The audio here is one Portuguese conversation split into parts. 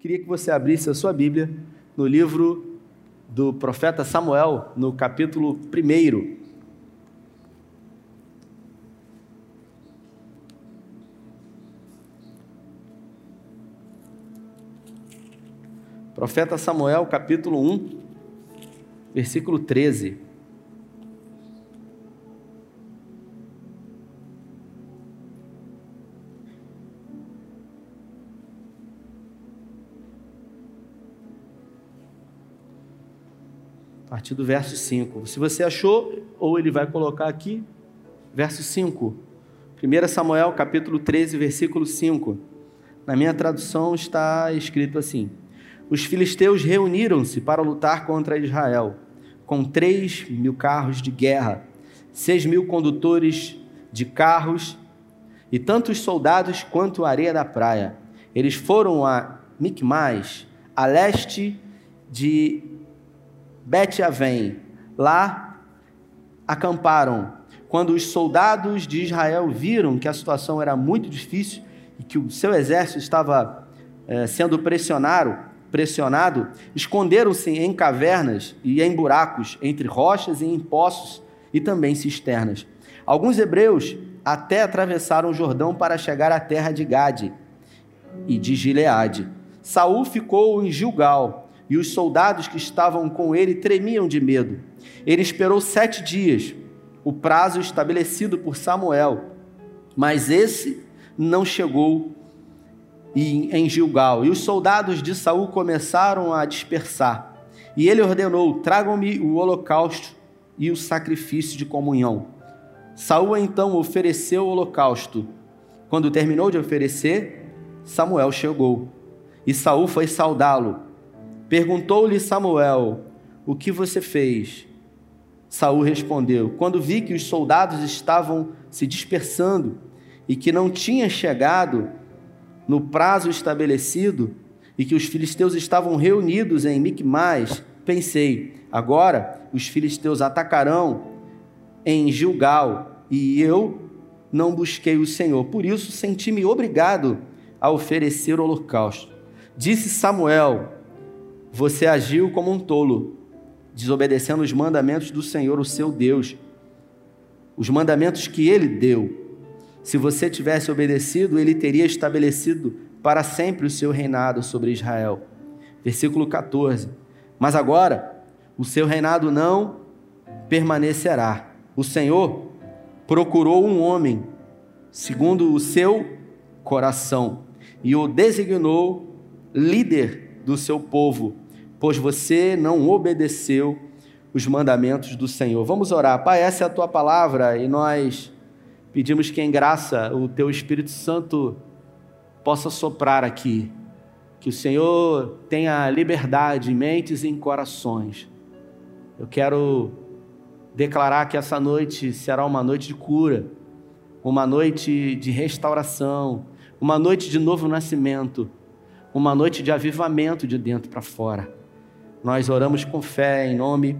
Queria que você abrisse a sua Bíblia no livro do profeta Samuel, no capítulo 1. Profeta Samuel, capítulo 1, versículo 13. Partir do verso 5. Se você achou, ou ele vai colocar aqui, verso 5. 1 Samuel, capítulo 13, versículo 5. Na minha tradução está escrito assim: Os filisteus reuniram-se para lutar contra Israel, com três mil carros de guerra, seis mil condutores de carros e tantos soldados quanto a areia da praia. Eles foram a Micmais, a leste de Bet-Avém. Lá acamparam. Quando os soldados de Israel viram que a situação era muito difícil e que o seu exército estava eh, sendo pressionado, pressionado esconderam-se em cavernas e em buracos, entre rochas e em poços e também cisternas. Alguns hebreus até atravessaram o Jordão para chegar à terra de Gade e de Gileade. Saul ficou em Gilgal e os soldados que estavam com ele tremiam de medo. Ele esperou sete dias, o prazo estabelecido por Samuel, mas esse não chegou em Gilgal. E os soldados de Saul começaram a dispersar. E ele ordenou: tragam-me o holocausto e o sacrifício de comunhão. Saul então ofereceu o holocausto. Quando terminou de oferecer, Samuel chegou. E Saul foi saudá-lo. Perguntou-lhe Samuel: O que você fez? Saul respondeu: Quando vi que os soldados estavam se dispersando e que não tinha chegado no prazo estabelecido e que os filisteus estavam reunidos em Micmais, pensei: agora os filisteus atacarão em Gilgal e eu não busquei o Senhor. Por isso senti-me obrigado a oferecer o holocausto. Disse Samuel: você agiu como um tolo, desobedecendo os mandamentos do Senhor, o seu Deus, os mandamentos que ele deu. Se você tivesse obedecido, ele teria estabelecido para sempre o seu reinado sobre Israel. Versículo 14. Mas agora, o seu reinado não permanecerá. O Senhor procurou um homem segundo o seu coração e o designou líder do seu povo, pois você não obedeceu os mandamentos do Senhor. Vamos orar. Pai, essa é a tua palavra e nós pedimos que em graça o teu Espírito Santo possa soprar aqui. Que o Senhor tenha liberdade em mentes e em corações. Eu quero declarar que essa noite será uma noite de cura, uma noite de restauração, uma noite de novo nascimento uma noite de avivamento de dentro para fora. Nós oramos com fé em nome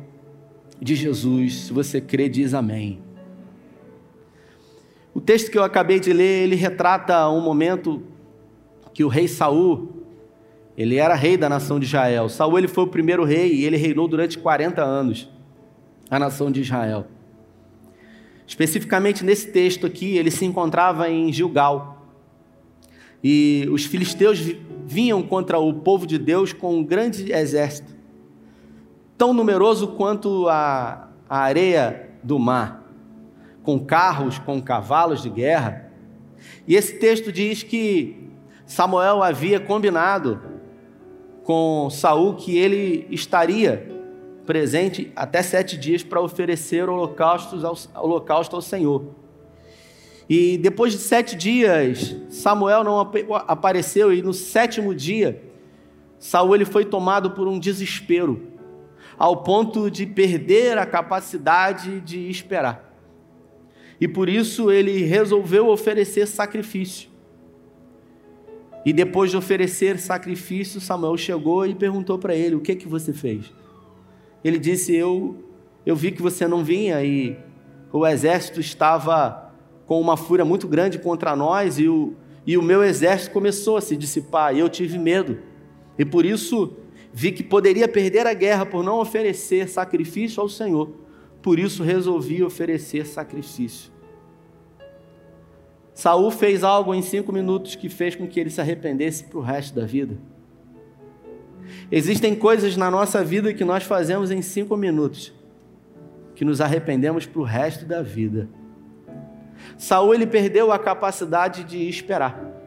de Jesus. Se você crê, diz amém. O texto que eu acabei de ler, ele retrata um momento que o rei Saul, ele era rei da nação de Israel. Saul ele foi o primeiro rei e ele reinou durante 40 anos a nação de Israel. Especificamente nesse texto aqui, ele se encontrava em Gilgal. E os filisteus vinham contra o povo de Deus com um grande exército, tão numeroso quanto a, a areia do mar, com carros, com cavalos de guerra. E esse texto diz que Samuel havia combinado com Saul que ele estaria presente até sete dias para oferecer holocaustos ao, holocausto ao Senhor. E depois de sete dias, Samuel não apareceu, e no sétimo dia, Saul ele foi tomado por um desespero, ao ponto de perder a capacidade de esperar. E por isso ele resolveu oferecer sacrifício. E depois de oferecer sacrifício, Samuel chegou e perguntou para ele: O que que você fez? Ele disse: Eu eu vi que você não vinha e o exército estava com uma fúria muito grande contra nós e o, e o meu exército começou a se dissipar e eu tive medo. E por isso vi que poderia perder a guerra por não oferecer sacrifício ao Senhor. Por isso resolvi oferecer sacrifício. Saul fez algo em cinco minutos que fez com que ele se arrependesse para o resto da vida. Existem coisas na nossa vida que nós fazemos em cinco minutos, que nos arrependemos para o resto da vida. Saul ele perdeu a capacidade de esperar.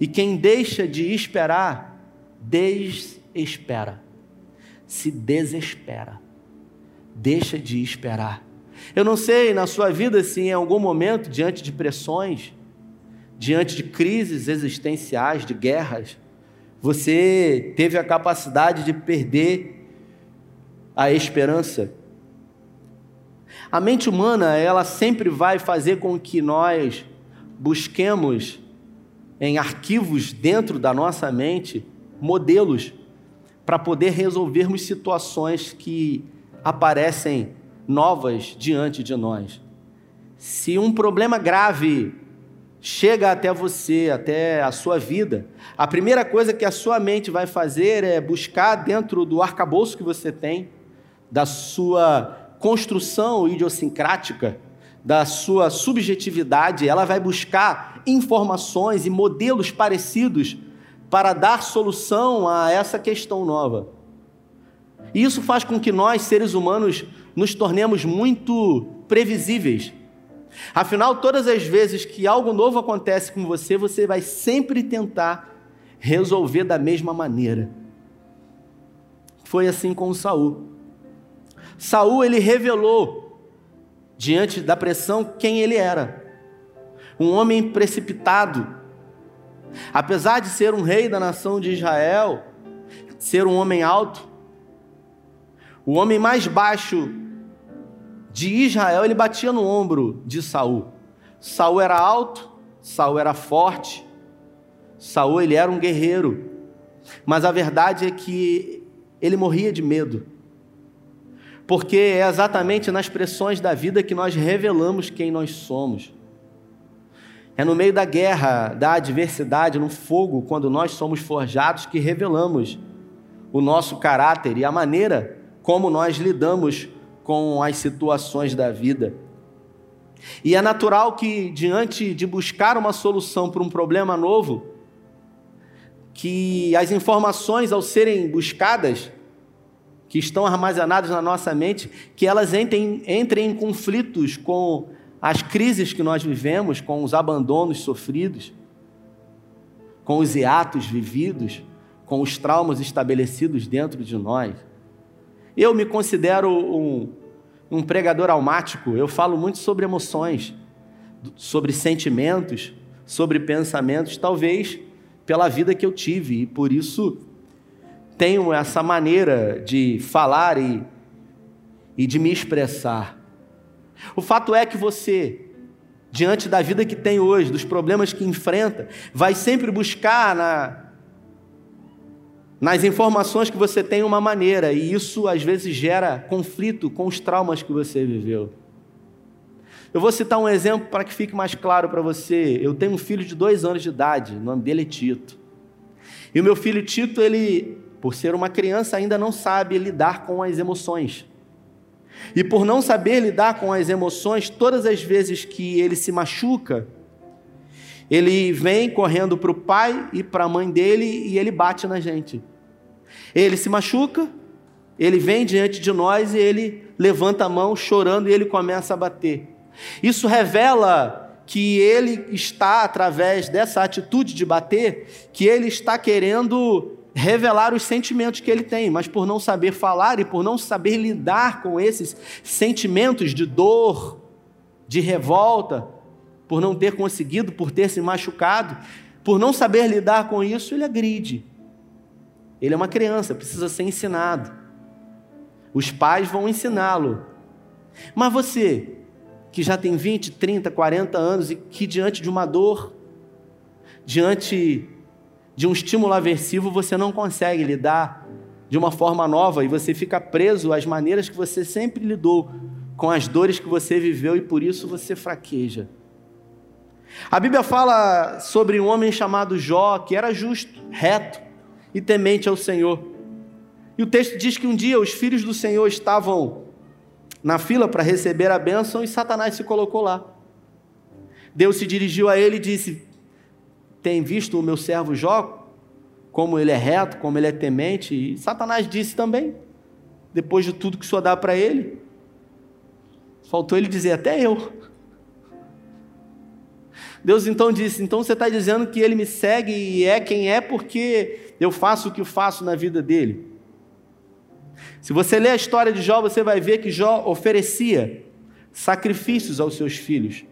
E quem deixa de esperar, desespera, se desespera, deixa de esperar. Eu não sei na sua vida se em algum momento, diante de pressões, diante de crises existenciais, de guerras, você teve a capacidade de perder a esperança. A mente humana, ela sempre vai fazer com que nós busquemos em arquivos dentro da nossa mente modelos para poder resolvermos situações que aparecem novas diante de nós. Se um problema grave chega até você, até a sua vida, a primeira coisa que a sua mente vai fazer é buscar dentro do arcabouço que você tem, da sua construção idiosincrática, da sua subjetividade, ela vai buscar informações e modelos parecidos para dar solução a essa questão nova. E isso faz com que nós, seres humanos, nos tornemos muito previsíveis. Afinal, todas as vezes que algo novo acontece com você, você vai sempre tentar resolver da mesma maneira. Foi assim com Saul. Saul ele revelou diante da pressão quem ele era. Um homem precipitado. Apesar de ser um rei da nação de Israel, ser um homem alto, o homem mais baixo de Israel, ele batia no ombro de Saul. Saul era alto, Saul era forte, Saul ele era um guerreiro. Mas a verdade é que ele morria de medo. Porque é exatamente nas pressões da vida que nós revelamos quem nós somos. É no meio da guerra, da adversidade, no fogo, quando nós somos forjados, que revelamos o nosso caráter e a maneira como nós lidamos com as situações da vida. E é natural que, diante de buscar uma solução para um problema novo, que as informações, ao serem buscadas, que estão armazenadas na nossa mente, que elas entrem, entrem em conflitos com as crises que nós vivemos, com os abandonos sofridos, com os hiatos vividos, com os traumas estabelecidos dentro de nós. Eu me considero um, um pregador almático, eu falo muito sobre emoções, sobre sentimentos, sobre pensamentos, talvez pela vida que eu tive, e por isso tenho essa maneira de falar e, e de me expressar. O fato é que você, diante da vida que tem hoje, dos problemas que enfrenta, vai sempre buscar na, nas informações que você tem uma maneira, e isso às vezes gera conflito com os traumas que você viveu. Eu vou citar um exemplo para que fique mais claro para você. Eu tenho um filho de dois anos de idade, o nome dele é Tito. E o meu filho Tito, ele, por ser uma criança, ainda não sabe lidar com as emoções. E por não saber lidar com as emoções, todas as vezes que ele se machuca, ele vem correndo para o pai e para a mãe dele e ele bate na gente. Ele se machuca, ele vem diante de nós e ele levanta a mão chorando e ele começa a bater. Isso revela que ele está, através dessa atitude de bater, que ele está querendo revelar os sentimentos que ele tem, mas por não saber falar e por não saber lidar com esses sentimentos de dor, de revolta, por não ter conseguido, por ter se machucado, por não saber lidar com isso, ele agride. Ele é uma criança, precisa ser ensinado. Os pais vão ensiná-lo. Mas você, que já tem 20, 30, 40 anos e que diante de uma dor, diante de um estímulo aversivo, você não consegue lidar de uma forma nova e você fica preso às maneiras que você sempre lidou com as dores que você viveu e por isso você fraqueja. A Bíblia fala sobre um homem chamado Jó, que era justo, reto, e temente ao Senhor. E o texto diz que um dia os filhos do Senhor estavam na fila para receber a bênção e Satanás se colocou lá. Deus se dirigiu a ele e disse: Tem visto o meu servo Jó, como ele é reto, como ele é temente? E Satanás disse também, depois de tudo que o Senhor dá para ele. Faltou ele dizer: Até eu. Deus então disse: Então você está dizendo que ele me segue e é quem é porque eu faço o que faço na vida dele. Se você ler a história de Jó, você vai ver que Jó oferecia sacrifícios aos seus filhos.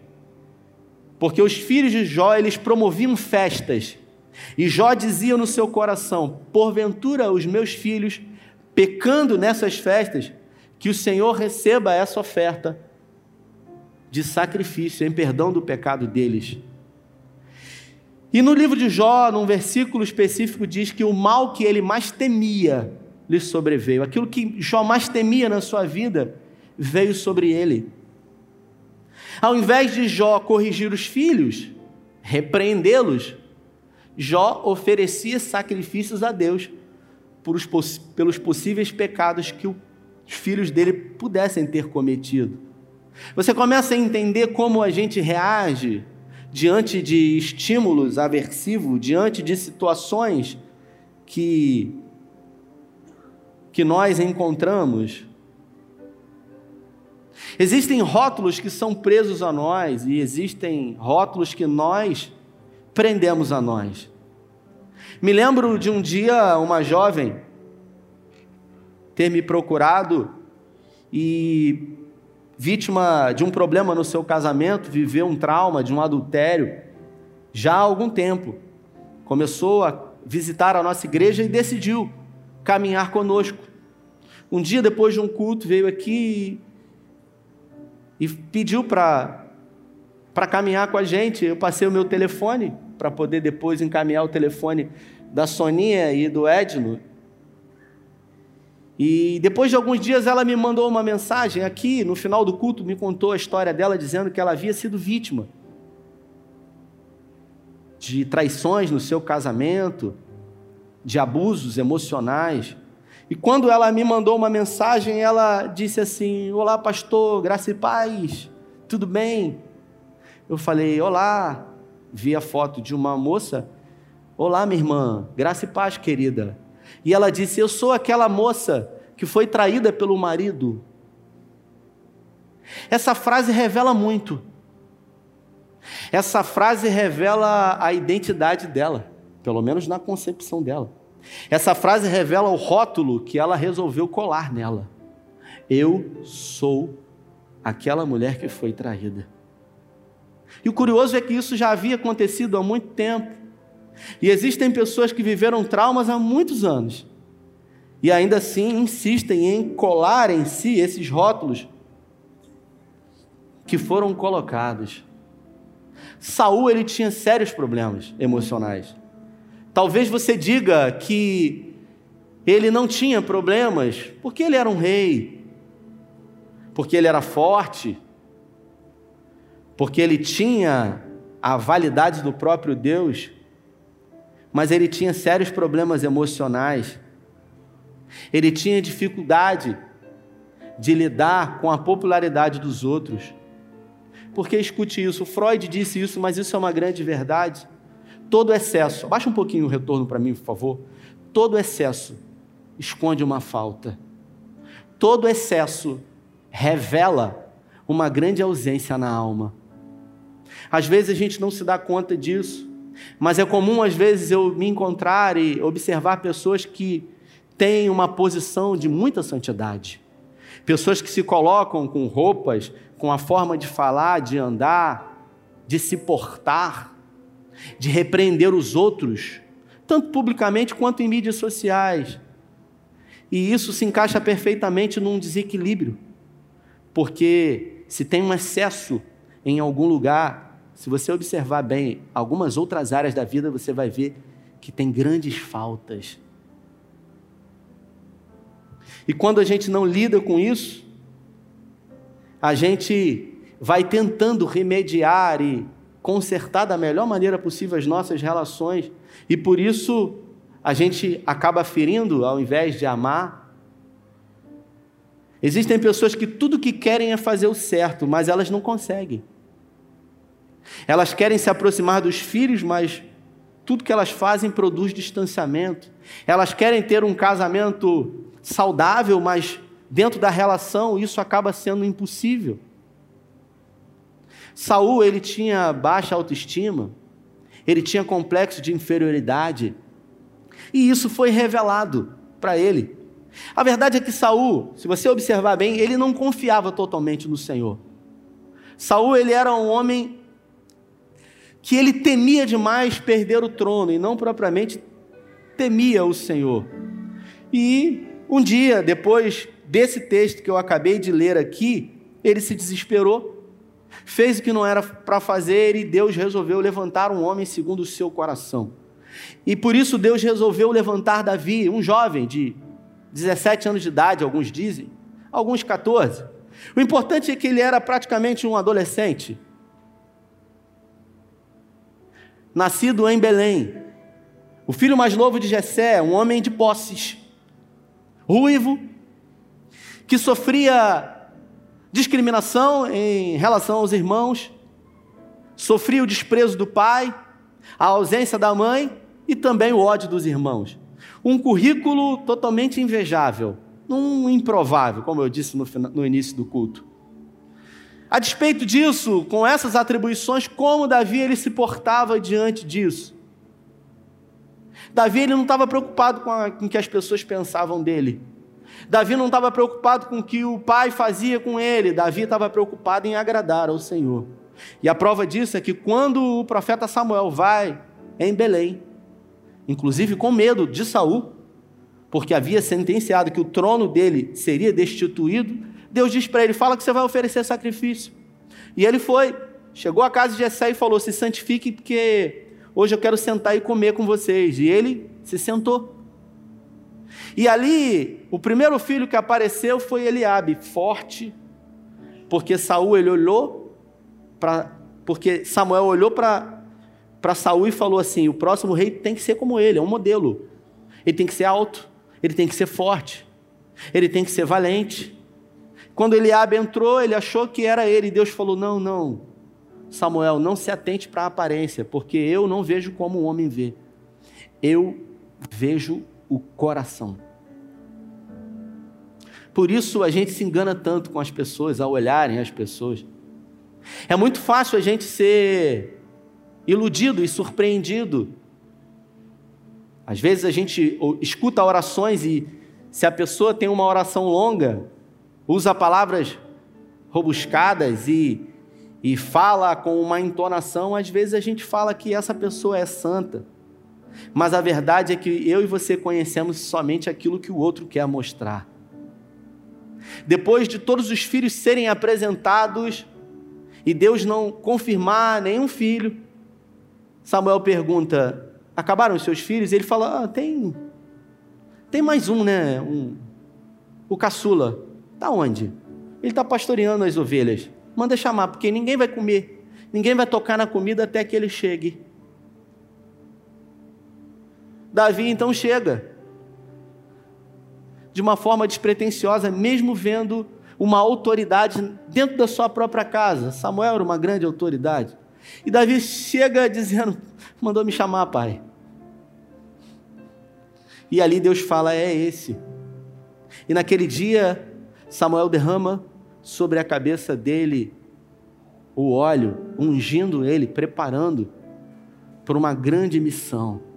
Porque os filhos de Jó, eles promoviam festas. E Jó dizia no seu coração: Porventura os meus filhos, pecando nessas festas, que o Senhor receba essa oferta de sacrifício em perdão do pecado deles. E no livro de Jó, num versículo específico, diz que o mal que ele mais temia lhe sobreveio. Aquilo que Jó mais temia na sua vida veio sobre ele. Ao invés de Jó corrigir os filhos, repreendê-los, Jó oferecia sacrifícios a Deus pelos possíveis pecados que os filhos dele pudessem ter cometido. Você começa a entender como a gente reage diante de estímulos aversivos, diante de situações que que nós encontramos. Existem rótulos que são presos a nós e existem rótulos que nós prendemos a nós. Me lembro de um dia uma jovem ter me procurado e vítima de um problema no seu casamento, viveu um trauma de um adultério já há algum tempo. Começou a visitar a nossa igreja e decidiu caminhar conosco. Um dia depois de um culto veio aqui e pediu para caminhar com a gente. Eu passei o meu telefone para poder depois encaminhar o telefone da Soninha e do Edno e depois de alguns dias ela me mandou uma mensagem aqui, no final do culto, me contou a história dela, dizendo que ela havia sido vítima de traições no seu casamento, de abusos emocionais. E quando ela me mandou uma mensagem, ela disse assim: Olá, pastor, graça e paz, tudo bem? Eu falei: Olá. Vi a foto de uma moça. Olá, minha irmã, graça e paz, querida. E ela disse: Eu sou aquela moça que foi traída pelo marido. Essa frase revela muito. Essa frase revela a identidade dela, pelo menos na concepção dela. Essa frase revela o rótulo que ela resolveu colar nela. Eu sou aquela mulher que foi traída. E o curioso é que isso já havia acontecido há muito tempo. E existem pessoas que viveram traumas há muitos anos e ainda assim insistem em colar em si esses rótulos que foram colocados. Saul ele tinha sérios problemas emocionais. Talvez você diga que ele não tinha problemas porque ele era um rei, porque ele era forte, porque ele tinha a validade do próprio Deus mas ele tinha sérios problemas emocionais. Ele tinha dificuldade de lidar com a popularidade dos outros. Porque escute isso, Freud disse isso, mas isso é uma grande verdade. Todo excesso, baixa um pouquinho o retorno para mim, por favor. Todo excesso esconde uma falta. Todo excesso revela uma grande ausência na alma. Às vezes a gente não se dá conta disso. Mas é comum, às vezes, eu me encontrar e observar pessoas que têm uma posição de muita santidade. Pessoas que se colocam com roupas, com a forma de falar, de andar, de se portar, de repreender os outros, tanto publicamente quanto em mídias sociais. E isso se encaixa perfeitamente num desequilíbrio, porque se tem um excesso em algum lugar, se você observar bem algumas outras áreas da vida, você vai ver que tem grandes faltas. E quando a gente não lida com isso, a gente vai tentando remediar e consertar da melhor maneira possível as nossas relações, e por isso a gente acaba ferindo ao invés de amar. Existem pessoas que tudo que querem é fazer o certo, mas elas não conseguem. Elas querem se aproximar dos filhos, mas tudo que elas fazem produz distanciamento. Elas querem ter um casamento saudável, mas dentro da relação isso acaba sendo impossível. Saul, ele tinha baixa autoestima, ele tinha complexo de inferioridade, e isso foi revelado para ele. A verdade é que Saul, se você observar bem, ele não confiava totalmente no Senhor. Saul, ele era um homem que ele temia demais perder o trono e não propriamente temia o Senhor. E um dia, depois desse texto que eu acabei de ler aqui, ele se desesperou, fez o que não era para fazer e Deus resolveu levantar um homem segundo o seu coração. E por isso Deus resolveu levantar Davi, um jovem de 17 anos de idade, alguns dizem, alguns 14. O importante é que ele era praticamente um adolescente nascido em Belém. O filho mais novo de Jessé, um homem de posses, ruivo, que sofria discriminação em relação aos irmãos, sofria o desprezo do pai, a ausência da mãe e também o ódio dos irmãos. Um currículo totalmente invejável, um improvável, como eu disse no, no início do culto. A despeito disso, com essas atribuições, como Davi ele se portava diante disso? Davi ele não estava preocupado com, o que as pessoas pensavam dele. Davi não estava preocupado com o que o pai fazia com ele. Davi estava preocupado em agradar ao Senhor. E a prova disso é que quando o profeta Samuel vai em Belém, inclusive com medo de Saul, porque havia sentenciado que o trono dele seria destituído, Deus diz para ele: fala que você vai oferecer sacrifício. E ele foi, chegou à casa de Jessé e falou: se santifique, porque hoje eu quero sentar e comer com vocês. E ele se sentou. E ali, o primeiro filho que apareceu foi Eliabe, forte, porque Saul ele olhou para porque Samuel olhou para para Saul e falou assim: "O próximo rei tem que ser como ele, é um modelo. Ele tem que ser alto, ele tem que ser forte, ele tem que ser valente, quando Eliabe entrou, ele achou que era ele, e Deus falou: Não, não, Samuel, não se atente para a aparência, porque eu não vejo como o homem vê, eu vejo o coração. Por isso a gente se engana tanto com as pessoas, ao olharem as pessoas. É muito fácil a gente ser iludido e surpreendido. Às vezes a gente escuta orações e se a pessoa tem uma oração longa, usa palavras robuscadas e, e fala com uma entonação, às vezes a gente fala que essa pessoa é santa. Mas a verdade é que eu e você conhecemos somente aquilo que o outro quer mostrar. Depois de todos os filhos serem apresentados e Deus não confirmar nenhum filho, Samuel pergunta: acabaram os seus filhos? Ele fala: ah, tem, tem mais um, né? Um, o caçula. Está onde? Ele está pastoreando as ovelhas. Manda chamar, porque ninguém vai comer. Ninguém vai tocar na comida até que ele chegue. Davi então chega. De uma forma despretensiosa, mesmo vendo uma autoridade dentro da sua própria casa. Samuel era uma grande autoridade. E Davi chega dizendo: mandou me chamar, pai. E ali Deus fala: é esse. E naquele dia, Samuel derrama sobre a cabeça dele o óleo, ungindo ele, preparando para uma grande missão.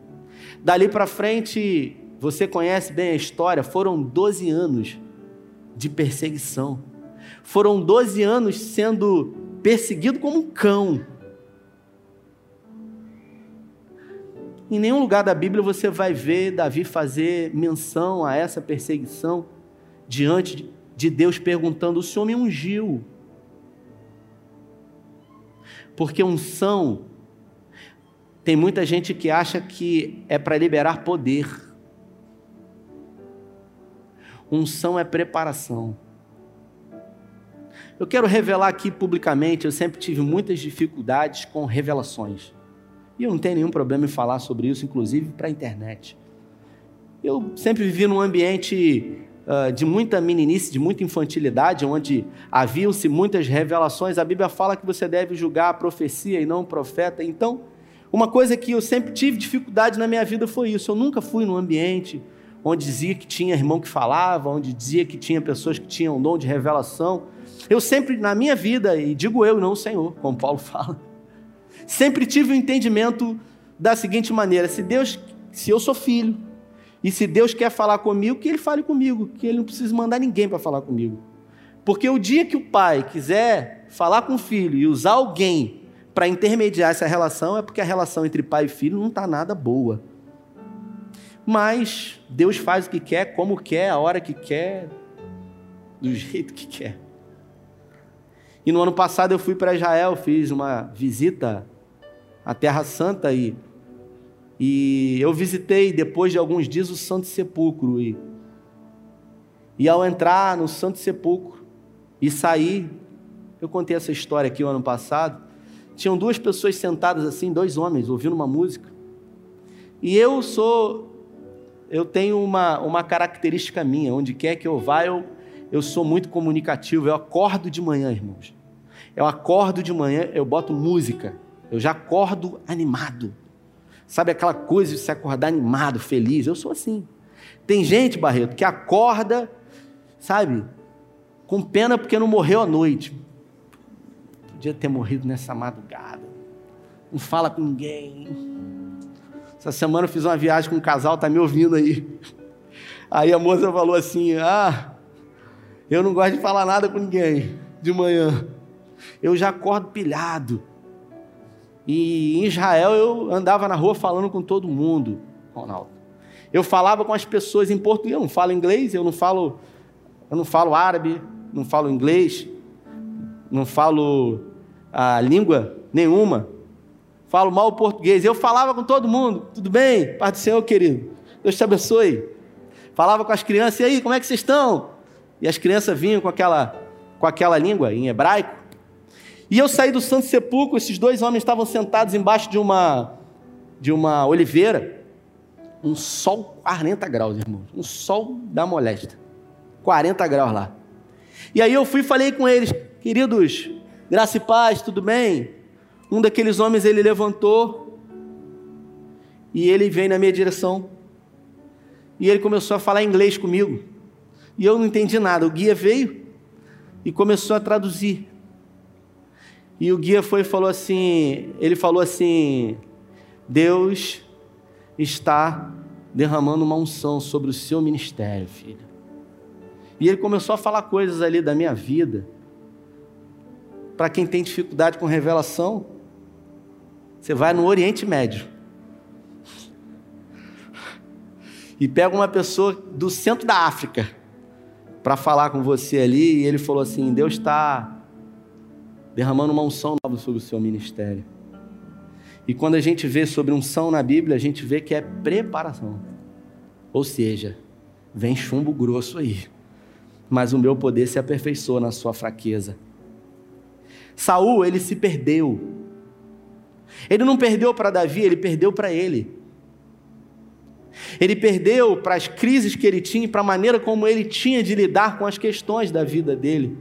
Dali para frente, você conhece bem a história, foram 12 anos de perseguição. Foram 12 anos sendo perseguido como um cão. Em nenhum lugar da Bíblia você vai ver Davi fazer menção a essa perseguição diante de Deus perguntando: o Senhor me ungiu? Porque unção, tem muita gente que acha que é para liberar poder. Unção é preparação. Eu quero revelar aqui publicamente, eu sempre tive muitas dificuldades com revelações. E eu não tenho nenhum problema em falar sobre isso, inclusive para a internet. Eu sempre vivi num ambiente uh, de muita meninice, de muita infantilidade, onde haviam-se muitas revelações. A Bíblia fala que você deve julgar a profecia e não o profeta. Então, uma coisa que eu sempre tive dificuldade na minha vida foi isso. Eu nunca fui num ambiente onde dizia que tinha irmão que falava, onde dizia que tinha pessoas que tinham dom de revelação. Eu sempre, na minha vida, e digo eu, não o Senhor, como Paulo fala, sempre tive o um entendimento da seguinte maneira: se Deus, se eu sou filho, e se Deus quer falar comigo, que Ele fale comigo, que Ele não precisa mandar ninguém para falar comigo. Porque o dia que o pai quiser falar com o filho e usar alguém para intermediar essa relação, é porque a relação entre pai e filho não está nada boa. Mas Deus faz o que quer, como quer, a hora que quer, do jeito que quer. E no ano passado eu fui para Israel, fiz uma visita à Terra Santa e e eu visitei, depois de alguns dias, o Santo Sepulcro. E, e ao entrar no Santo Sepulcro e sair, eu contei essa história aqui o ano passado. Tinham duas pessoas sentadas assim, dois homens, ouvindo uma música. E eu sou, eu tenho uma, uma característica minha, onde quer que eu vá, eu, eu sou muito comunicativo. Eu acordo de manhã, irmãos. Eu acordo de manhã, eu boto música. Eu já acordo animado. Sabe aquela coisa de se acordar animado, feliz? Eu sou assim. Tem gente, Barreto, que acorda, sabe, com pena porque não morreu à noite. Podia ter morrido nessa madrugada. Não fala com ninguém. Essa semana eu fiz uma viagem com um casal, tá me ouvindo aí. Aí a moça falou assim: Ah, eu não gosto de falar nada com ninguém de manhã. Eu já acordo pilhado. E em Israel eu andava na rua falando com todo mundo, Ronaldo. Eu falava com as pessoas em português, eu não falo inglês, eu não falo, eu não falo árabe, não falo inglês, não falo a língua nenhuma. Falo mal português. Eu falava com todo mundo. Tudo bem? Pai do Senhor, querido. Deus te abençoe. Falava com as crianças, e aí, como é que vocês estão? E as crianças vinham com aquela, com aquela língua em hebraico. E eu saí do Santo Sepulcro, esses dois homens estavam sentados embaixo de uma de uma oliveira, um sol 40 graus, irmãos, um sol da molesta. 40 graus lá. E aí eu fui e falei com eles, queridos, graça e paz, tudo bem? Um daqueles homens ele levantou e ele veio na minha direção. E ele começou a falar inglês comigo. E eu não entendi nada. O guia veio e começou a traduzir. E o guia foi e falou assim, ele falou assim: Deus está derramando uma unção sobre o seu ministério, filho. E ele começou a falar coisas ali da minha vida. Para quem tem dificuldade com revelação, você vai no Oriente Médio. E pega uma pessoa do centro da África para falar com você ali, e ele falou assim: Deus está derramando uma unção nova sobre o seu ministério. E quando a gente vê sobre unção na Bíblia, a gente vê que é preparação. Ou seja, vem chumbo grosso aí. Mas o meu poder se aperfeiçoa na sua fraqueza. Saul, ele se perdeu. Ele não perdeu para Davi, ele perdeu para ele. Ele perdeu para as crises que ele tinha para a maneira como ele tinha de lidar com as questões da vida dele.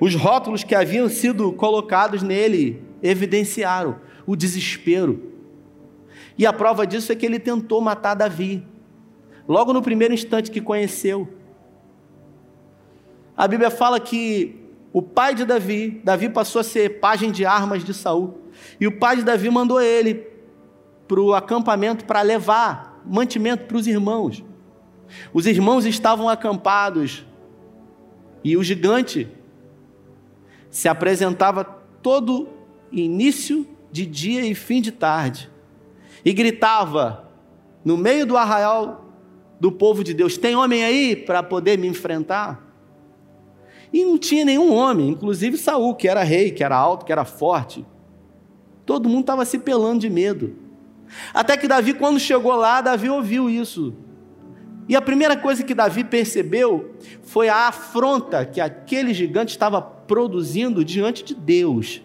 Os rótulos que haviam sido colocados nele evidenciaram o desespero. E a prova disso é que ele tentou matar Davi, logo no primeiro instante que conheceu. A Bíblia fala que o pai de Davi, Davi passou a ser pajem de armas de Saul, e o pai de Davi mandou ele para o acampamento para levar mantimento para os irmãos. Os irmãos estavam acampados e o gigante se apresentava todo início de dia e fim de tarde e gritava no meio do arraial do povo de Deus: Tem homem aí para poder me enfrentar? E não tinha nenhum homem, inclusive Saul, que era rei, que era alto, que era forte. Todo mundo estava se pelando de medo. Até que Davi, quando chegou lá, Davi ouviu isso. E a primeira coisa que Davi percebeu foi a afronta que aquele gigante estava produzindo diante de Deus.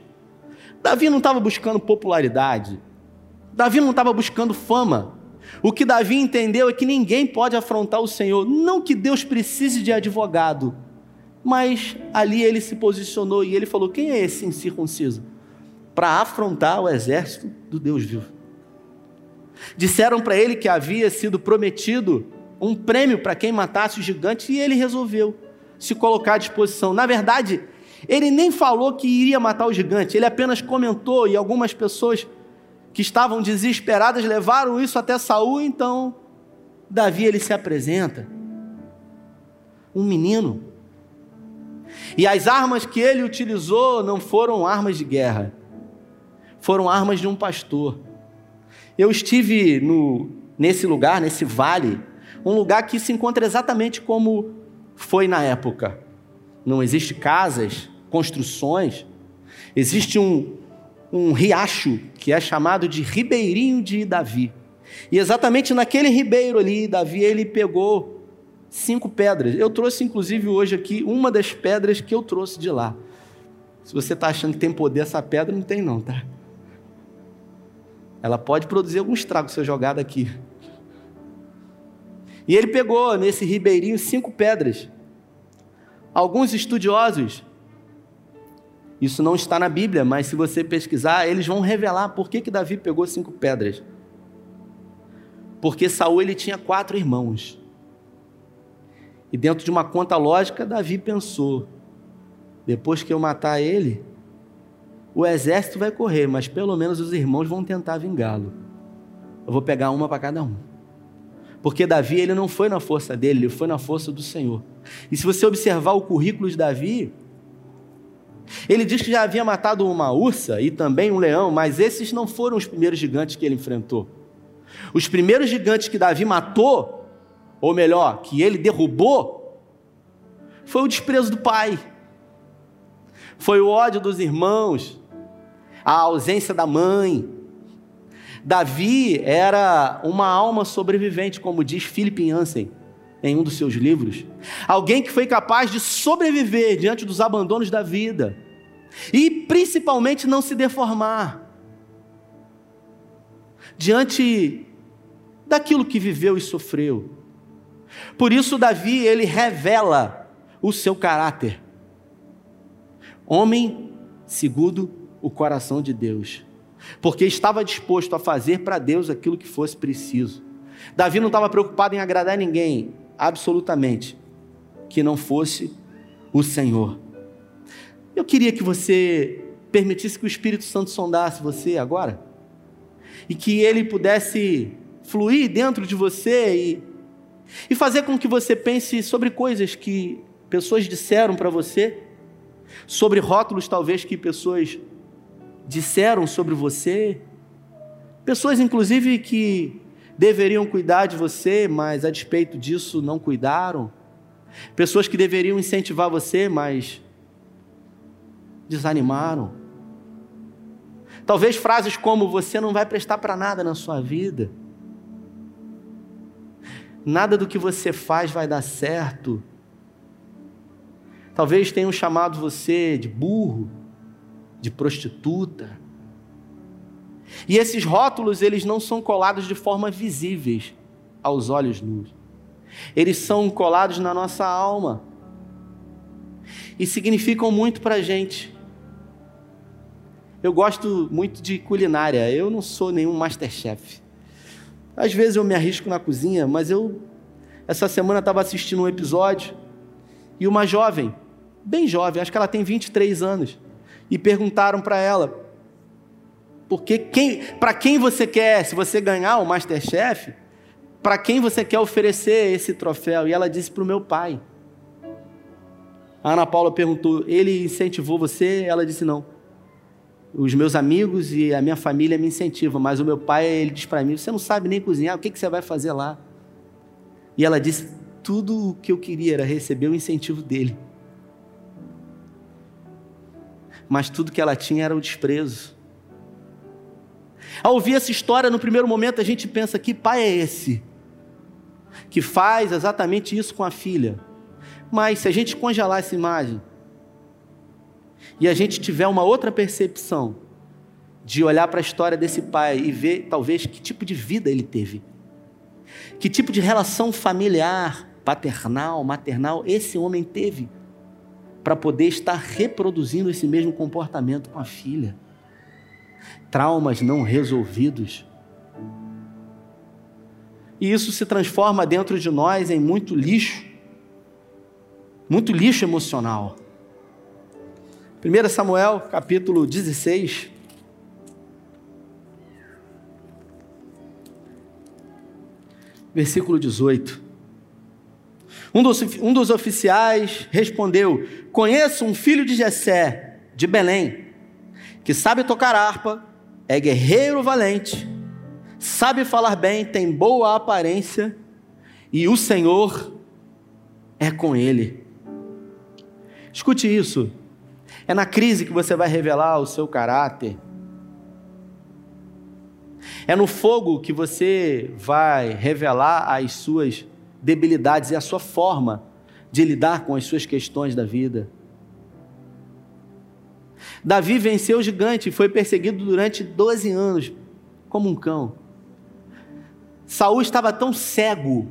Davi não estava buscando popularidade, Davi não estava buscando fama, O que Davi entendeu é que ninguém pode afrontar o Senhor. Não que Deus precise de advogado, mas ali ele se posicionou e ele falou: Quem é esse incircunciso? Para afrontar o exército do Deus vivo. Disseram para ele que havia sido prometido um prêmio para quem matasse o gigante e ele resolveu se colocar à disposição. Na verdade, ele nem falou que iria matar o gigante, ele apenas comentou e algumas pessoas que estavam desesperadas levaram isso até Saul, então Davi ele se apresenta um menino. E as armas que ele utilizou não foram armas de guerra, foram armas de um pastor. Eu estive no, nesse lugar, nesse vale, um lugar que se encontra exatamente como foi na época. Não existe casas, construções, existe um, um riacho que é chamado de Ribeirinho de Davi. E exatamente naquele ribeiro ali, Davi ele pegou cinco pedras. Eu trouxe inclusive hoje aqui uma das pedras que eu trouxe de lá. Se você está achando que tem poder essa pedra, não tem não, tá? Ela pode produzir algum estrago se eu jogar daqui. E ele pegou nesse ribeirinho cinco pedras. Alguns estudiosos isso não está na Bíblia, mas se você pesquisar, eles vão revelar por que, que Davi pegou cinco pedras. Porque Saul ele tinha quatro irmãos. E dentro de uma conta lógica, Davi pensou: depois que eu matar ele, o exército vai correr, mas pelo menos os irmãos vão tentar vingá-lo. Eu vou pegar uma para cada um. Porque Davi ele não foi na força dele, ele foi na força do Senhor. E se você observar o currículo de Davi, ele diz que já havia matado uma ursa e também um leão, mas esses não foram os primeiros gigantes que ele enfrentou. Os primeiros gigantes que Davi matou, ou melhor, que ele derrubou, foi o desprezo do pai, foi o ódio dos irmãos, a ausência da mãe. Davi era uma alma sobrevivente, como diz Philip Yancey em um dos seus livros. Alguém que foi capaz de sobreviver diante dos abandonos da vida e principalmente não se deformar diante daquilo que viveu e sofreu. Por isso Davi, ele revela o seu caráter. Homem segundo o coração de Deus, porque estava disposto a fazer para Deus aquilo que fosse preciso. Davi não estava preocupado em agradar ninguém, absolutamente, que não fosse o Senhor. Eu queria que você permitisse que o Espírito Santo sondasse você agora e que ele pudesse fluir dentro de você e, e fazer com que você pense sobre coisas que pessoas disseram para você, sobre rótulos talvez que pessoas disseram sobre você, pessoas inclusive que deveriam cuidar de você, mas a despeito disso não cuidaram. Pessoas que deveriam incentivar você, mas desanimaram. Talvez frases como você não vai prestar para nada na sua vida. Nada do que você faz vai dar certo. Talvez tenham chamado você de burro, de prostituta. E esses rótulos, eles não são colados de forma visíveis aos olhos nus. Eles são colados na nossa alma. E significam muito para a gente. Eu gosto muito de culinária. Eu não sou nenhum masterchef. Às vezes eu me arrisco na cozinha, mas eu essa semana estava assistindo um episódio e uma jovem, bem jovem, acho que ela tem 23 anos, e perguntaram para ela: porque quem, para quem você quer, se você ganhar o Masterchef, para quem você quer oferecer esse troféu? E ela disse para o meu pai. A Ana Paula perguntou: ele incentivou você? Ela disse: não. Os meus amigos e a minha família me incentivam, mas o meu pai ele diz para mim: você não sabe nem cozinhar, o que, que você vai fazer lá? E ela disse: tudo o que eu queria era receber o incentivo dele. Mas tudo que ela tinha era o desprezo. Ao ouvir essa história, no primeiro momento a gente pensa: que pai é esse? Que faz exatamente isso com a filha. Mas se a gente congelar essa imagem e a gente tiver uma outra percepção de olhar para a história desse pai e ver talvez que tipo de vida ele teve, Que tipo de relação familiar, paternal, maternal esse homem teve para poder estar reproduzindo esse mesmo comportamento com a filha? Traumas não resolvidos. E isso se transforma dentro de nós em muito lixo, muito lixo emocional. 1 Samuel, capítulo 16. Versículo 18. Um dos, um dos oficiais respondeu: Conheço um filho de Jessé, de Belém, que sabe tocar harpa, é guerreiro valente, sabe falar bem, tem boa aparência, e o Senhor é com ele. Escute isso. É na crise que você vai revelar o seu caráter. É no fogo que você vai revelar as suas debilidades e a sua forma de lidar com as suas questões da vida. Davi venceu o gigante e foi perseguido durante 12 anos, como um cão. Saul estava tão cego,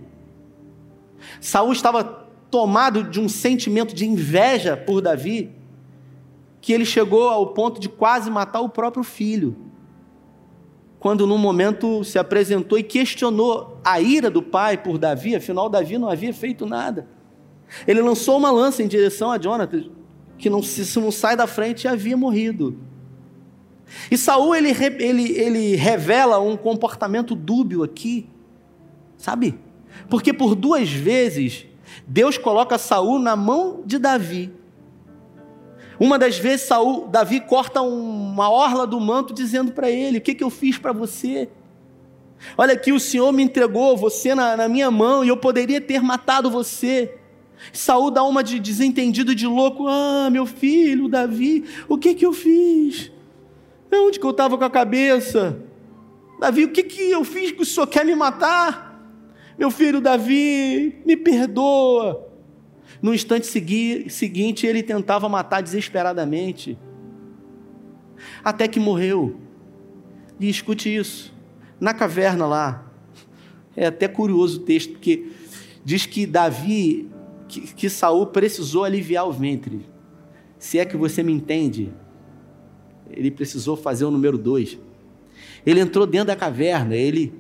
Saul estava tomado de um sentimento de inveja por Davi, que ele chegou ao ponto de quase matar o próprio filho. Quando num momento se apresentou e questionou a ira do pai por Davi, afinal Davi não havia feito nada. Ele lançou uma lança em direção a Jonathan, que não, se não sai da frente havia morrido. E Saul ele, ele, ele revela um comportamento dúbio aqui, sabe? Porque por duas vezes Deus coloca Saul na mão de Davi uma das vezes Saul, Davi corta uma orla do manto dizendo para ele: O que, que eu fiz para você? Olha aqui, o Senhor me entregou você na, na, minha mão e eu poderia ter matado você. Saul dá uma de desentendido de louco: Ah, meu filho, Davi, o que que eu fiz? Onde que eu estava com a cabeça? Davi, o que que eu fiz que o Senhor quer me matar? Meu filho Davi, me perdoa. No instante seguinte, ele tentava matar desesperadamente, até que morreu. E escute isso: na caverna lá, é até curioso o texto, porque diz que Davi, que, que Saul precisou aliviar o ventre. Se é que você me entende, ele precisou fazer o número dois. Ele entrou dentro da caverna, ele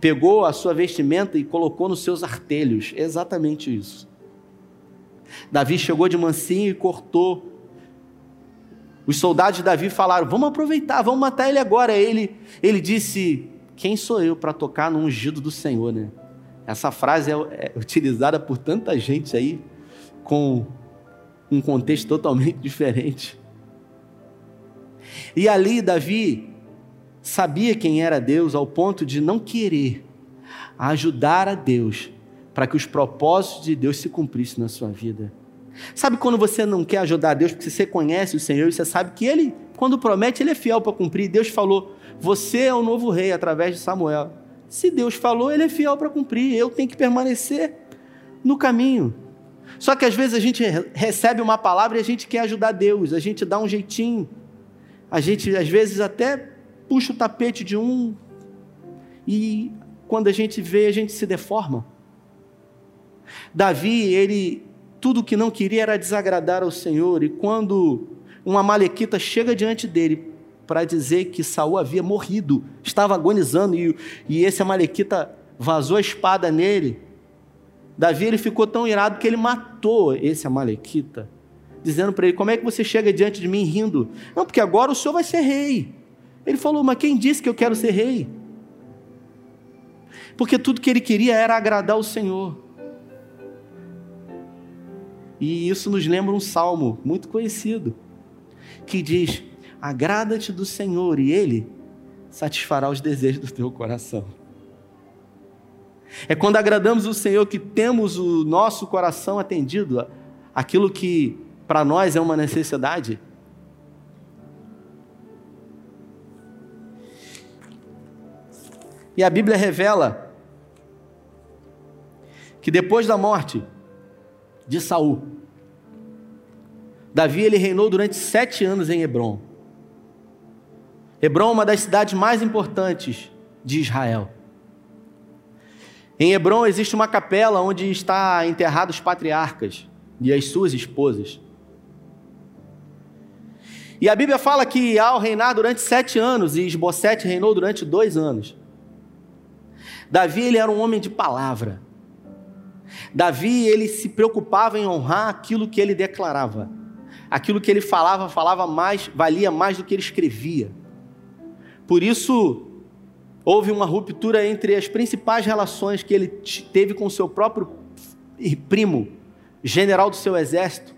pegou a sua vestimenta e colocou nos seus artelhos. É exatamente isso. Davi chegou de mansinho e cortou. Os soldados de Davi falaram: Vamos aproveitar, vamos matar ele agora. Ele, ele disse: Quem sou eu para tocar no ungido do Senhor? Né? Essa frase é, é utilizada por tanta gente aí, com um contexto totalmente diferente. E ali Davi sabia quem era Deus ao ponto de não querer ajudar a Deus para que os propósitos de Deus se cumprissem na sua vida. Sabe quando você não quer ajudar Deus porque você conhece o Senhor e você sabe que Ele, quando promete, Ele é fiel para cumprir. Deus falou: Você é o novo rei através de Samuel. Se Deus falou, Ele é fiel para cumprir. Eu tenho que permanecer no caminho. Só que às vezes a gente recebe uma palavra e a gente quer ajudar Deus, a gente dá um jeitinho, a gente às vezes até puxa o tapete de um e quando a gente vê, a gente se deforma. Davi, ele tudo o que não queria era desagradar ao Senhor, e quando uma malequita chega diante dele para dizer que Saul havia morrido, estava agonizando e, e esse amalequita vazou a espada nele. Davi ele ficou tão irado que ele matou esse amalequita, dizendo para ele: Como é que você chega diante de mim rindo? Não, porque agora o senhor vai ser rei. Ele falou: Mas quem disse que eu quero ser rei? Porque tudo que ele queria era agradar o Senhor. E isso nos lembra um salmo muito conhecido, que diz: Agrada-te do Senhor e Ele satisfará os desejos do teu coração. É quando agradamos o Senhor que temos o nosso coração atendido, aquilo que para nós é uma necessidade. E a Bíblia revela que depois da morte, de Saul. Davi ele reinou durante sete anos em Hebron. Hebron é uma das cidades mais importantes de Israel. Em Hebron existe uma capela onde está enterrados os patriarcas e as suas esposas. E a Bíblia fala que ao reinar durante sete anos, e Esbocete reinou durante dois anos. Davi ele era um homem de palavra. Davi ele se preocupava em honrar aquilo que ele declarava. Aquilo que ele falava, falava mais, valia mais do que ele escrevia. Por isso, houve uma ruptura entre as principais relações que ele teve com seu próprio primo, general do seu exército,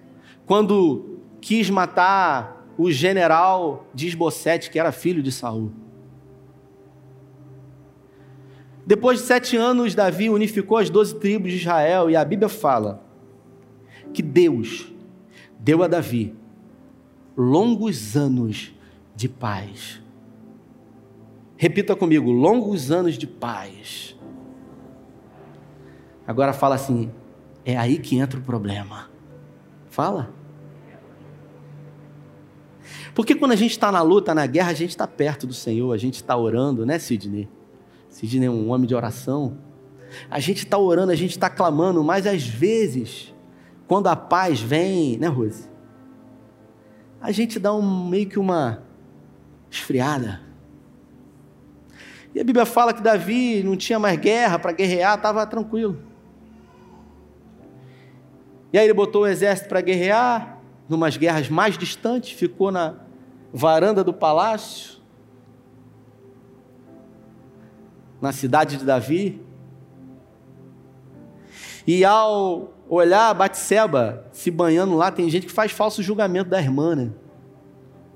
quando quis matar o general de Esbocete, que era filho de Saul. Depois de sete anos, Davi unificou as doze tribos de Israel e a Bíblia fala que Deus deu a Davi longos anos de paz. Repita comigo: longos anos de paz. Agora fala assim: é aí que entra o problema. Fala. Porque quando a gente está na luta, na guerra, a gente está perto do Senhor, a gente está orando, né, Sidney? Sidney é um homem de oração. A gente está orando, a gente está clamando, mas às vezes, quando a paz vem, né, Rose? A gente dá um, meio que uma esfriada. E a Bíblia fala que Davi não tinha mais guerra para guerrear, estava tranquilo. E aí ele botou o exército para guerrear, numas guerras mais distantes, ficou na varanda do palácio, na cidade de Davi. E ao olhar Batseba se banhando lá, tem gente que faz falso julgamento da irmã, né?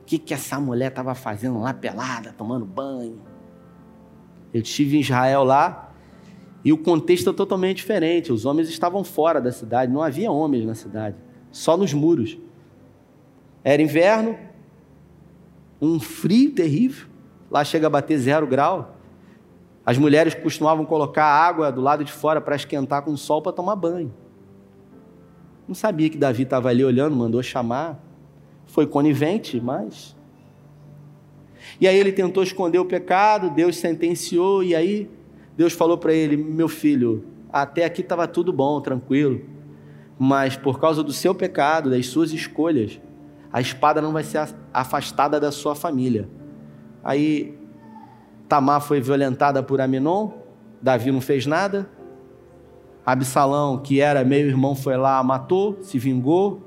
O que, que essa mulher estava fazendo lá pelada, tomando banho? Eu estive em Israel lá e o contexto é totalmente diferente. Os homens estavam fora da cidade, não havia homens na cidade, só nos muros. Era inverno, um frio terrível, lá chega a bater zero grau. As mulheres costumavam colocar água do lado de fora para esquentar com o sol para tomar banho. Não sabia que Davi estava ali olhando, mandou chamar. Foi conivente, mas. E aí ele tentou esconder o pecado, Deus sentenciou, e aí Deus falou para ele: Meu filho, até aqui estava tudo bom, tranquilo, mas por causa do seu pecado, das suas escolhas, a espada não vai ser afastada da sua família. Aí Tamar foi violentada por Aminon, Davi não fez nada. Absalão, que era meio irmão, foi lá, matou, se vingou,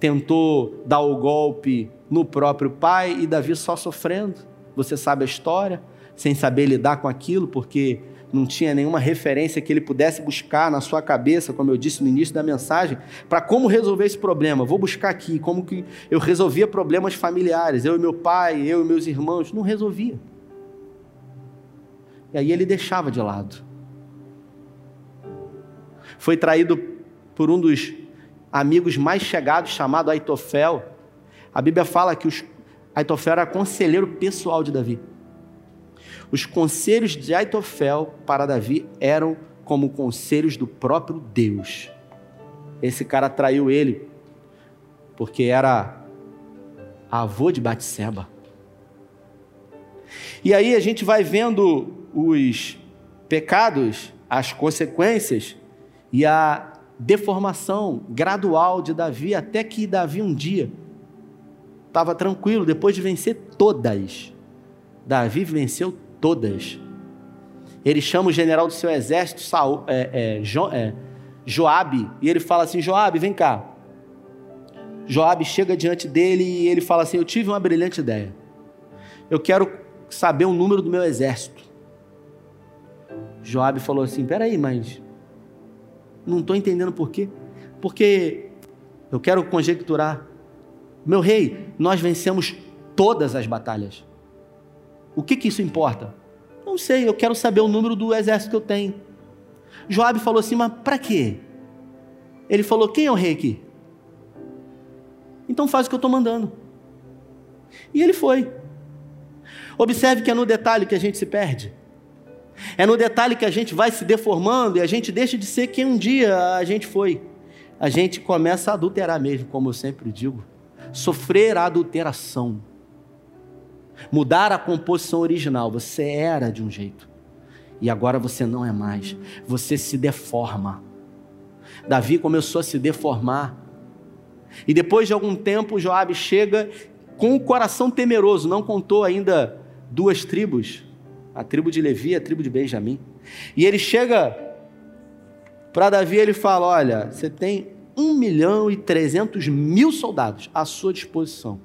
tentou dar o golpe no próprio pai e Davi só sofrendo. Você sabe a história, sem saber lidar com aquilo, porque não tinha nenhuma referência que ele pudesse buscar na sua cabeça, como eu disse no início da mensagem, para como resolver esse problema. Vou buscar aqui como que eu resolvia problemas familiares, eu e meu pai, eu e meus irmãos, não resolvia. E aí ele deixava de lado. Foi traído por um dos amigos mais chegados, chamado Aitofel. A Bíblia fala que os, Aitofel era conselheiro pessoal de Davi. Os conselhos de Aitofel para Davi eram como conselhos do próprio Deus. Esse cara traiu ele porque era avô de Batseba. E aí a gente vai vendo os pecados, as consequências e a deformação gradual de Davi, até que Davi um dia estava tranquilo, depois de vencer todas. Davi venceu todas. Ele chama o general do seu exército, Saul, é, é, jo, é, Joabe, e ele fala assim: Joabe, vem cá. Joabe chega diante dele e ele fala assim: Eu tive uma brilhante ideia. Eu quero saber o número do meu exército. Joabe falou assim: peraí, mas não estou entendendo por quê. Porque eu quero conjecturar. Meu rei, nós vencemos todas as batalhas. O que, que isso importa? Não sei, eu quero saber o número do exército que eu tenho. Joabe falou assim, mas para quê? Ele falou, quem é o rei aqui? Então faz o que eu estou mandando. E ele foi. Observe que é no detalhe que a gente se perde. É no detalhe que a gente vai se deformando e a gente deixa de ser quem um dia a gente foi. A gente começa a adulterar mesmo, como eu sempre digo. Sofrer a adulteração. Mudar a composição original. Você era de um jeito. E agora você não é mais. Você se deforma. Davi começou a se deformar. E depois de algum tempo, Joabe chega com o coração temeroso, não contou ainda duas tribos, a tribo de Levi e a tribo de Benjamim. E ele chega para Davi ele fala: Olha, você tem um milhão e trezentos mil soldados à sua disposição.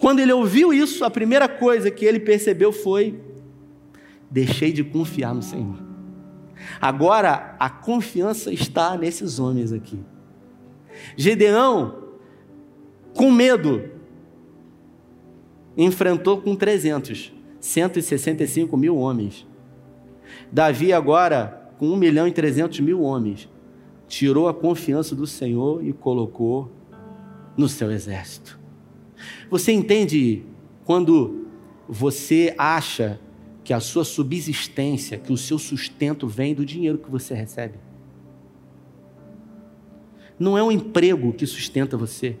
Quando ele ouviu isso, a primeira coisa que ele percebeu foi: deixei de confiar no Senhor. Agora a confiança está nesses homens aqui. Gedeão, com medo, enfrentou com 300, 165 mil homens. Davi, agora, com 1 milhão e 300 mil homens, tirou a confiança do Senhor e colocou no seu exército. Você entende quando você acha que a sua subsistência, que o seu sustento vem do dinheiro que você recebe? Não é o emprego que sustenta você.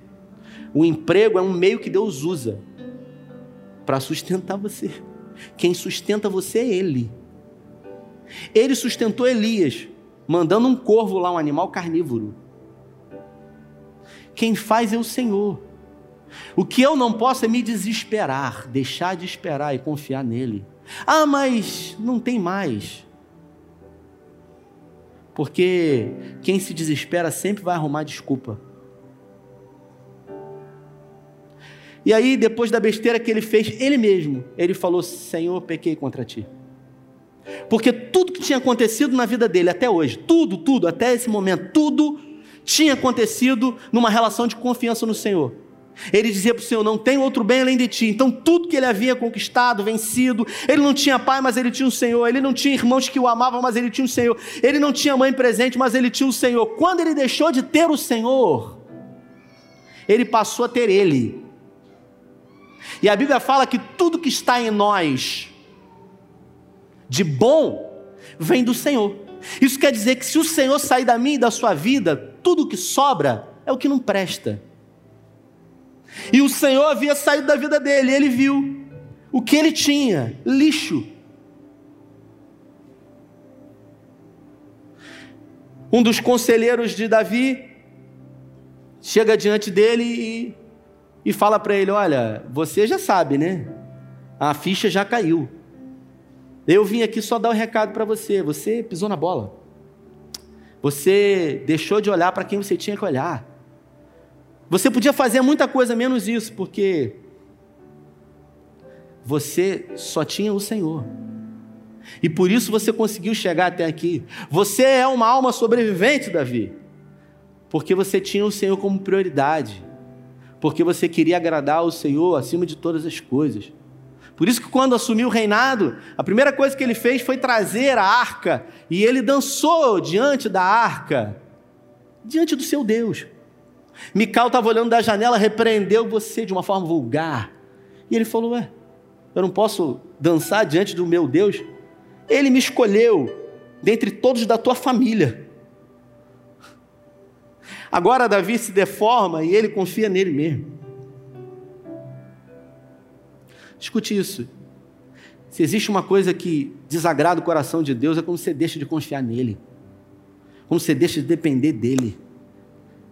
O emprego é um meio que Deus usa para sustentar você. Quem sustenta você é Ele. Ele sustentou Elias, mandando um corvo lá, um animal carnívoro. Quem faz é o Senhor. O que eu não posso é me desesperar, deixar de esperar e confiar nele. Ah, mas não tem mais. Porque quem se desespera sempre vai arrumar desculpa. E aí, depois da besteira que ele fez, ele mesmo, ele falou: Senhor, pequei contra ti. Porque tudo que tinha acontecido na vida dele até hoje, tudo, tudo, até esse momento, tudo tinha acontecido numa relação de confiança no Senhor. Ele dizia para o Senhor: Não tem outro bem além de ti. Então, tudo que ele havia conquistado, vencido, ele não tinha pai, mas ele tinha o Senhor. Ele não tinha irmãos que o amavam, mas ele tinha o Senhor. Ele não tinha mãe presente, mas ele tinha o Senhor. Quando ele deixou de ter o Senhor, ele passou a ter ele. E a Bíblia fala que tudo que está em nós, de bom vem do Senhor. Isso quer dizer que se o Senhor sair da minha e da sua vida, tudo que sobra é o que não presta. E o Senhor havia saído da vida dele, ele viu o que ele tinha: lixo. Um dos conselheiros de Davi chega diante dele e, e fala para ele: Olha, você já sabe, né? A ficha já caiu. Eu vim aqui só dar um recado para você. Você pisou na bola. Você deixou de olhar para quem você tinha que olhar. Você podia fazer muita coisa menos isso, porque você só tinha o Senhor. E por isso você conseguiu chegar até aqui. Você é uma alma sobrevivente, Davi. Porque você tinha o Senhor como prioridade. Porque você queria agradar o Senhor acima de todas as coisas. Por isso que quando assumiu o reinado, a primeira coisa que ele fez foi trazer a arca, e ele dançou diante da arca, diante do seu Deus. Mical estava olhando da janela, repreendeu você de uma forma vulgar. E ele falou: Ué, eu não posso dançar diante do meu Deus? Ele me escolheu dentre todos da tua família. Agora Davi se deforma e ele confia nele mesmo. Escute isso. Se existe uma coisa que desagrada o coração de Deus, é quando você deixa de confiar nele. Quando você deixa de depender dele.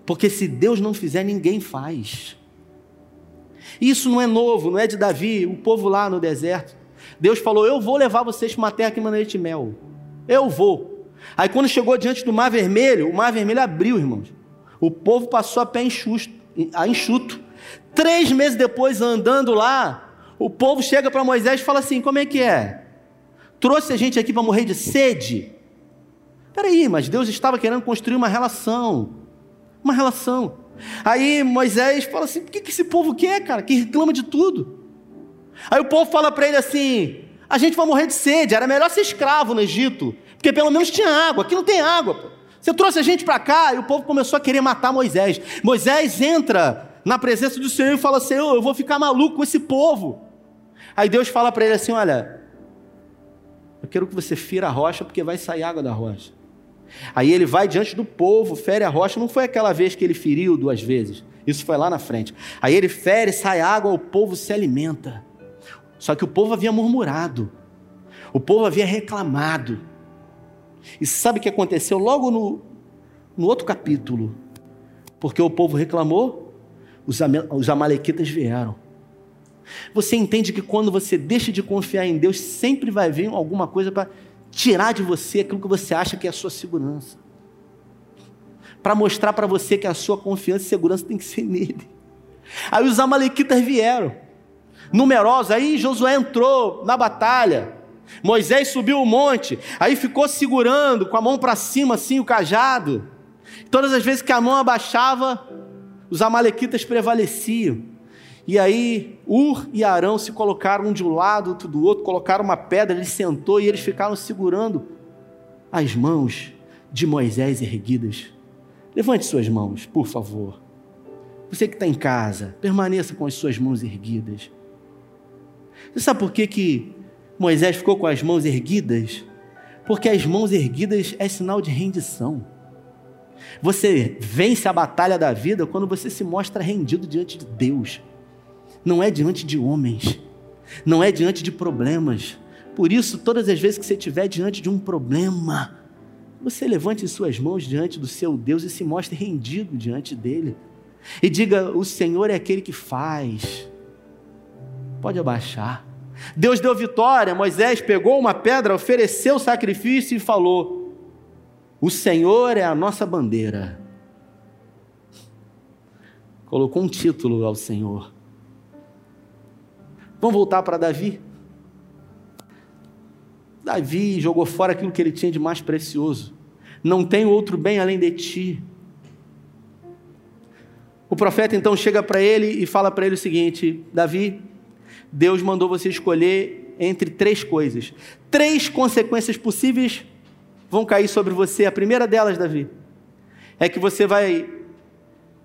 Porque se Deus não fizer, ninguém faz. Isso não é novo, não é de Davi, o povo lá no deserto. Deus falou: Eu vou levar vocês para uma terra que manda de mel. Eu vou. Aí quando chegou diante do mar vermelho, o mar vermelho abriu, irmãos. O povo passou a pé enxuto. A enxuto. Três meses depois, andando lá, o povo chega para Moisés e fala assim: como é que é? Trouxe a gente aqui para morrer de sede? Peraí, mas Deus estava querendo construir uma relação. Uma relação. Aí Moisés fala assim: o que, que esse povo quer, cara? Que reclama de tudo. Aí o povo fala para ele assim: a gente vai morrer de sede, era melhor ser escravo no Egito, porque pelo menos tinha água, aqui não tem água. Pô. Você trouxe a gente para cá e o povo começou a querer matar Moisés. Moisés entra na presença do Senhor e fala: Senhor, eu vou ficar maluco com esse povo. Aí Deus fala para ele assim: Olha, eu quero que você fira a rocha, porque vai sair água da rocha. Aí ele vai diante do povo, fere a rocha. Não foi aquela vez que ele feriu duas vezes. Isso foi lá na frente. Aí ele fere, sai água, o povo se alimenta. Só que o povo havia murmurado. O povo havia reclamado. E sabe o que aconteceu logo no, no outro capítulo? Porque o povo reclamou, os, os amalequitas vieram. Você entende que quando você deixa de confiar em Deus, sempre vai vir alguma coisa para tirar de você aquilo que você acha que é a sua segurança. Para mostrar para você que a sua confiança e segurança tem que ser nele. Aí os amalequitas vieram, numerosos, aí Josué entrou na batalha. Moisés subiu o monte, aí ficou segurando com a mão para cima, assim, o cajado. Todas as vezes que a mão abaixava, os amalequitas prevaleciam. E aí Ur e Arão se colocaram um de um lado, outro do outro, colocaram uma pedra, ele sentou e eles ficaram segurando as mãos de Moisés erguidas. Levante suas mãos, por favor. Você que está em casa, permaneça com as suas mãos erguidas. Você sabe por que, que Moisés ficou com as mãos erguidas? Porque as mãos erguidas é sinal de rendição. Você vence a batalha da vida quando você se mostra rendido diante de Deus. Não é diante de homens, não é diante de problemas. Por isso, todas as vezes que você estiver diante de um problema, você levante suas mãos diante do seu Deus e se mostre rendido diante dele. E diga: O Senhor é aquele que faz. Pode abaixar. Deus deu vitória. Moisés pegou uma pedra, ofereceu o sacrifício e falou: O Senhor é a nossa bandeira. Colocou um título ao Senhor. Vamos voltar para Davi. Davi jogou fora aquilo que ele tinha de mais precioso. Não tem outro bem além de ti. O profeta então chega para ele e fala para ele o seguinte: Davi, Deus mandou você escolher entre três coisas. Três consequências possíveis vão cair sobre você. A primeira delas, Davi, é que você vai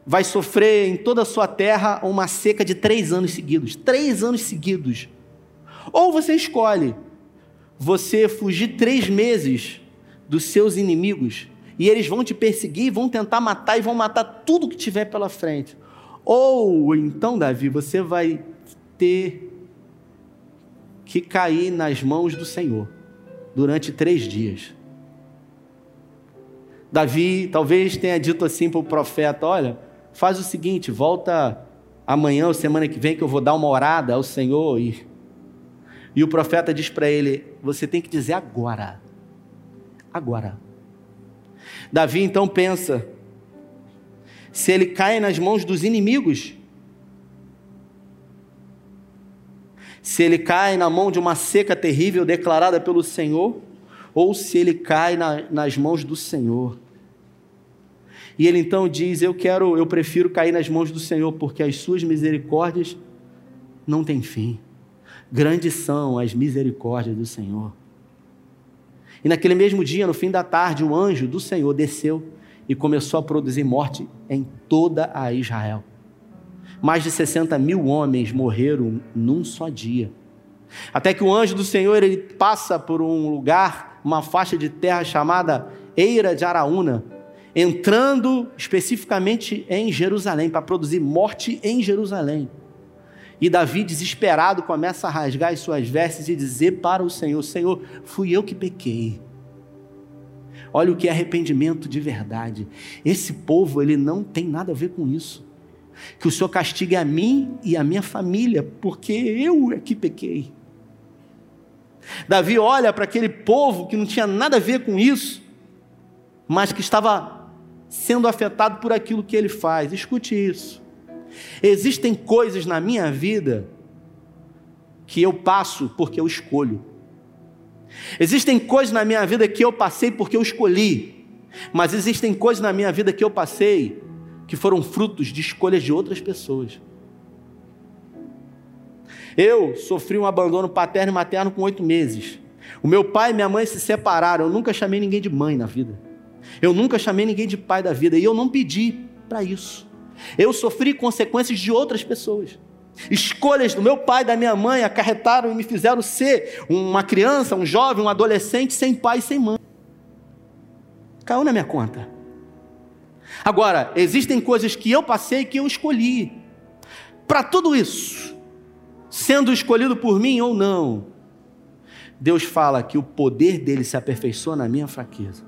vai sofrer em toda a sua terra uma seca de três anos seguidos. Três anos seguidos. Ou você escolhe você fugir três meses dos seus inimigos e eles vão te perseguir, vão tentar matar e vão matar tudo que tiver pela frente. Ou então, Davi, você vai ter que cair nas mãos do Senhor durante três dias. Davi talvez tenha dito assim para o profeta: Olha, faz o seguinte, volta amanhã ou semana que vem que eu vou dar uma orada ao Senhor. E, e o profeta diz para ele: Você tem que dizer agora. Agora. Davi então pensa: se ele cai nas mãos dos inimigos, se ele cai na mão de uma seca terrível declarada pelo Senhor, ou se ele cai na, nas mãos do Senhor. E ele então diz: Eu quero, eu prefiro cair nas mãos do Senhor, porque as suas misericórdias não têm fim. Grandes são as misericórdias do Senhor. E naquele mesmo dia, no fim da tarde, o anjo do Senhor desceu e começou a produzir morte em toda a Israel. Mais de 60 mil homens morreram num só dia. Até que o anjo do Senhor ele passa por um lugar, uma faixa de terra chamada Eira de Araúna, entrando especificamente em Jerusalém, para produzir morte em Jerusalém. E Davi, desesperado, começa a rasgar as suas vestes e dizer para o Senhor: Senhor, fui eu que pequei. Olha o que é arrependimento de verdade. Esse povo, ele não tem nada a ver com isso. Que o Senhor castigue a mim e a minha família, porque eu é que pequei. Davi olha para aquele povo que não tinha nada a ver com isso, mas que estava sendo afetado por aquilo que ele faz. Escute isso. Existem coisas na minha vida que eu passo porque eu escolho. Existem coisas na minha vida que eu passei porque eu escolhi. Mas existem coisas na minha vida que eu passei que foram frutos de escolhas de outras pessoas. Eu sofri um abandono paterno e materno com oito meses. O meu pai e minha mãe se separaram. Eu nunca chamei ninguém de mãe na vida. Eu nunca chamei ninguém de pai da vida e eu não pedi para isso. Eu sofri consequências de outras pessoas. Escolhas do meu pai e da minha mãe acarretaram e me fizeram ser uma criança, um jovem, um adolescente sem pai e sem mãe. Caiu na minha conta. Agora, existem coisas que eu passei que eu escolhi. Para tudo isso, sendo escolhido por mim ou não, Deus fala que o poder dele se aperfeiçoa na minha fraqueza.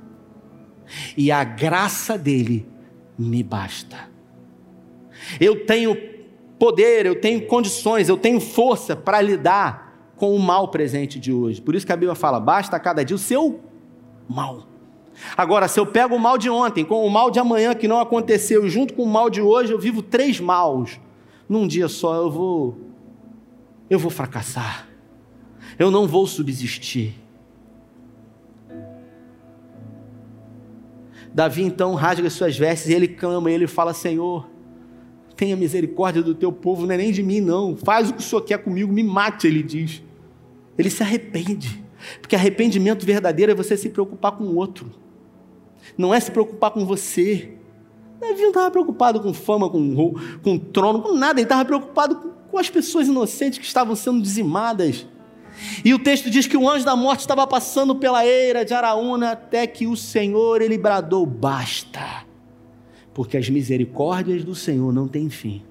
E a graça dele me basta. Eu tenho poder, eu tenho condições, eu tenho força para lidar com o mal presente de hoje. Por isso que a Bíblia fala: basta cada dia o seu mal. Agora, se eu pego o mal de ontem com o mal de amanhã que não aconteceu, junto com o mal de hoje, eu vivo três maus. Num dia só eu vou eu vou fracassar. Eu não vou subsistir. Davi então rasga suas vestes e ele clama, e ele fala: Senhor, tenha misericórdia do teu povo, não é nem de mim, não. Faz o que o Senhor quer comigo, me mate, ele diz. Ele se arrepende, porque arrependimento verdadeiro é você se preocupar com o outro, não é se preocupar com você. Davi não estava preocupado com fama, com, com trono, com nada, ele estava preocupado com, com as pessoas inocentes que estavam sendo dizimadas. E o texto diz que o anjo da morte estava passando pela eira de Araúna até que o Senhor ele bradou: basta, porque as misericórdias do Senhor não têm fim,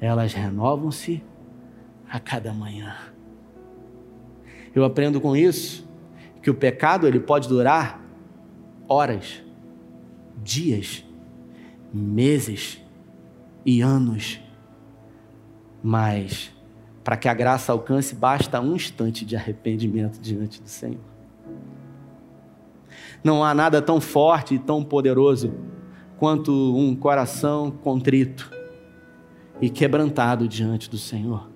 elas renovam-se a cada manhã. Eu aprendo com isso que o pecado ele pode durar horas, dias, meses e anos, mas para que a graça alcance, basta um instante de arrependimento diante do Senhor. Não há nada tão forte e tão poderoso quanto um coração contrito e quebrantado diante do Senhor.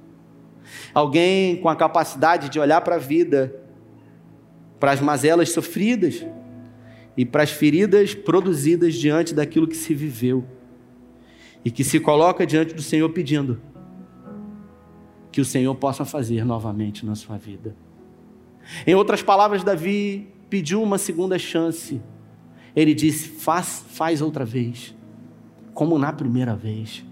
Alguém com a capacidade de olhar para a vida, para as mazelas sofridas e para as feridas produzidas diante daquilo que se viveu, e que se coloca diante do Senhor pedindo: que o Senhor possa fazer novamente na sua vida. Em outras palavras, Davi pediu uma segunda chance. Ele disse: faz, faz outra vez, como na primeira vez.